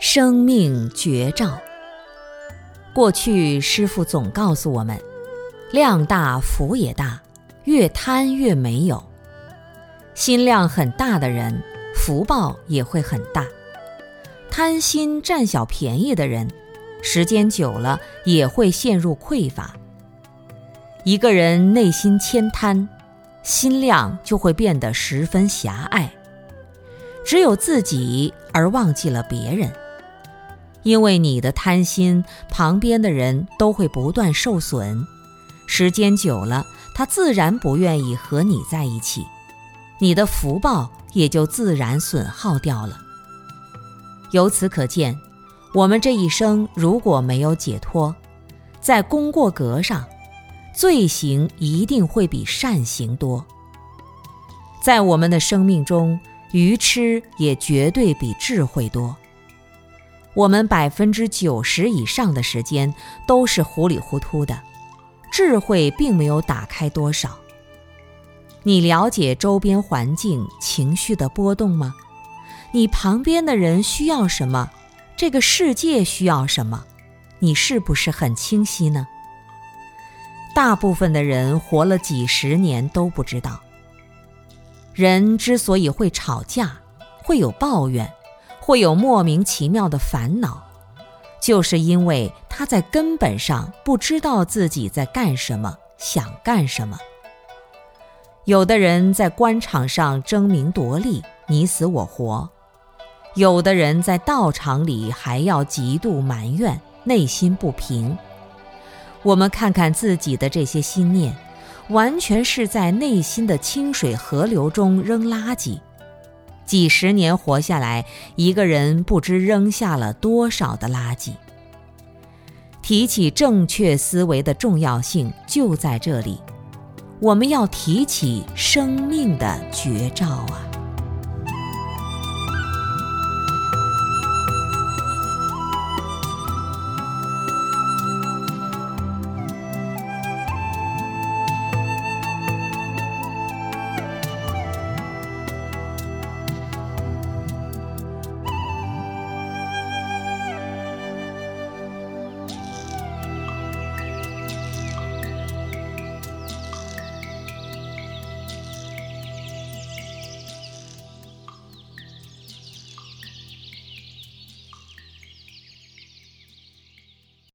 生命绝照。过去师傅总告诉我们：量大福也大，越贪越没有。心量很大的人，福报也会很大。贪心占小便宜的人，时间久了也会陷入匮乏。一个人内心谦贪，心量就会变得十分狭隘，只有自己而忘记了别人。因为你的贪心，旁边的人都会不断受损，时间久了，他自然不愿意和你在一起，你的福报也就自然损耗掉了。由此可见，我们这一生如果没有解脱，在功过格上，罪行一定会比善行多。在我们的生命中，愚痴也绝对比智慧多。我们百分之九十以上的时间都是糊里糊涂的，智慧并没有打开多少。你了解周边环境、情绪的波动吗？你旁边的人需要什么？这个世界需要什么？你是不是很清晰呢？大部分的人活了几十年都不知道。人之所以会吵架，会有抱怨。会有莫名其妙的烦恼，就是因为他在根本上不知道自己在干什么，想干什么。有的人在官场上争名夺利，你死我活；有的人在道场里还要极度埋怨，内心不平。我们看看自己的这些心念，完全是在内心的清水河流中扔垃圾。几十年活下来，一个人不知扔下了多少的垃圾。提起正确思维的重要性就在这里，我们要提起生命的绝招啊！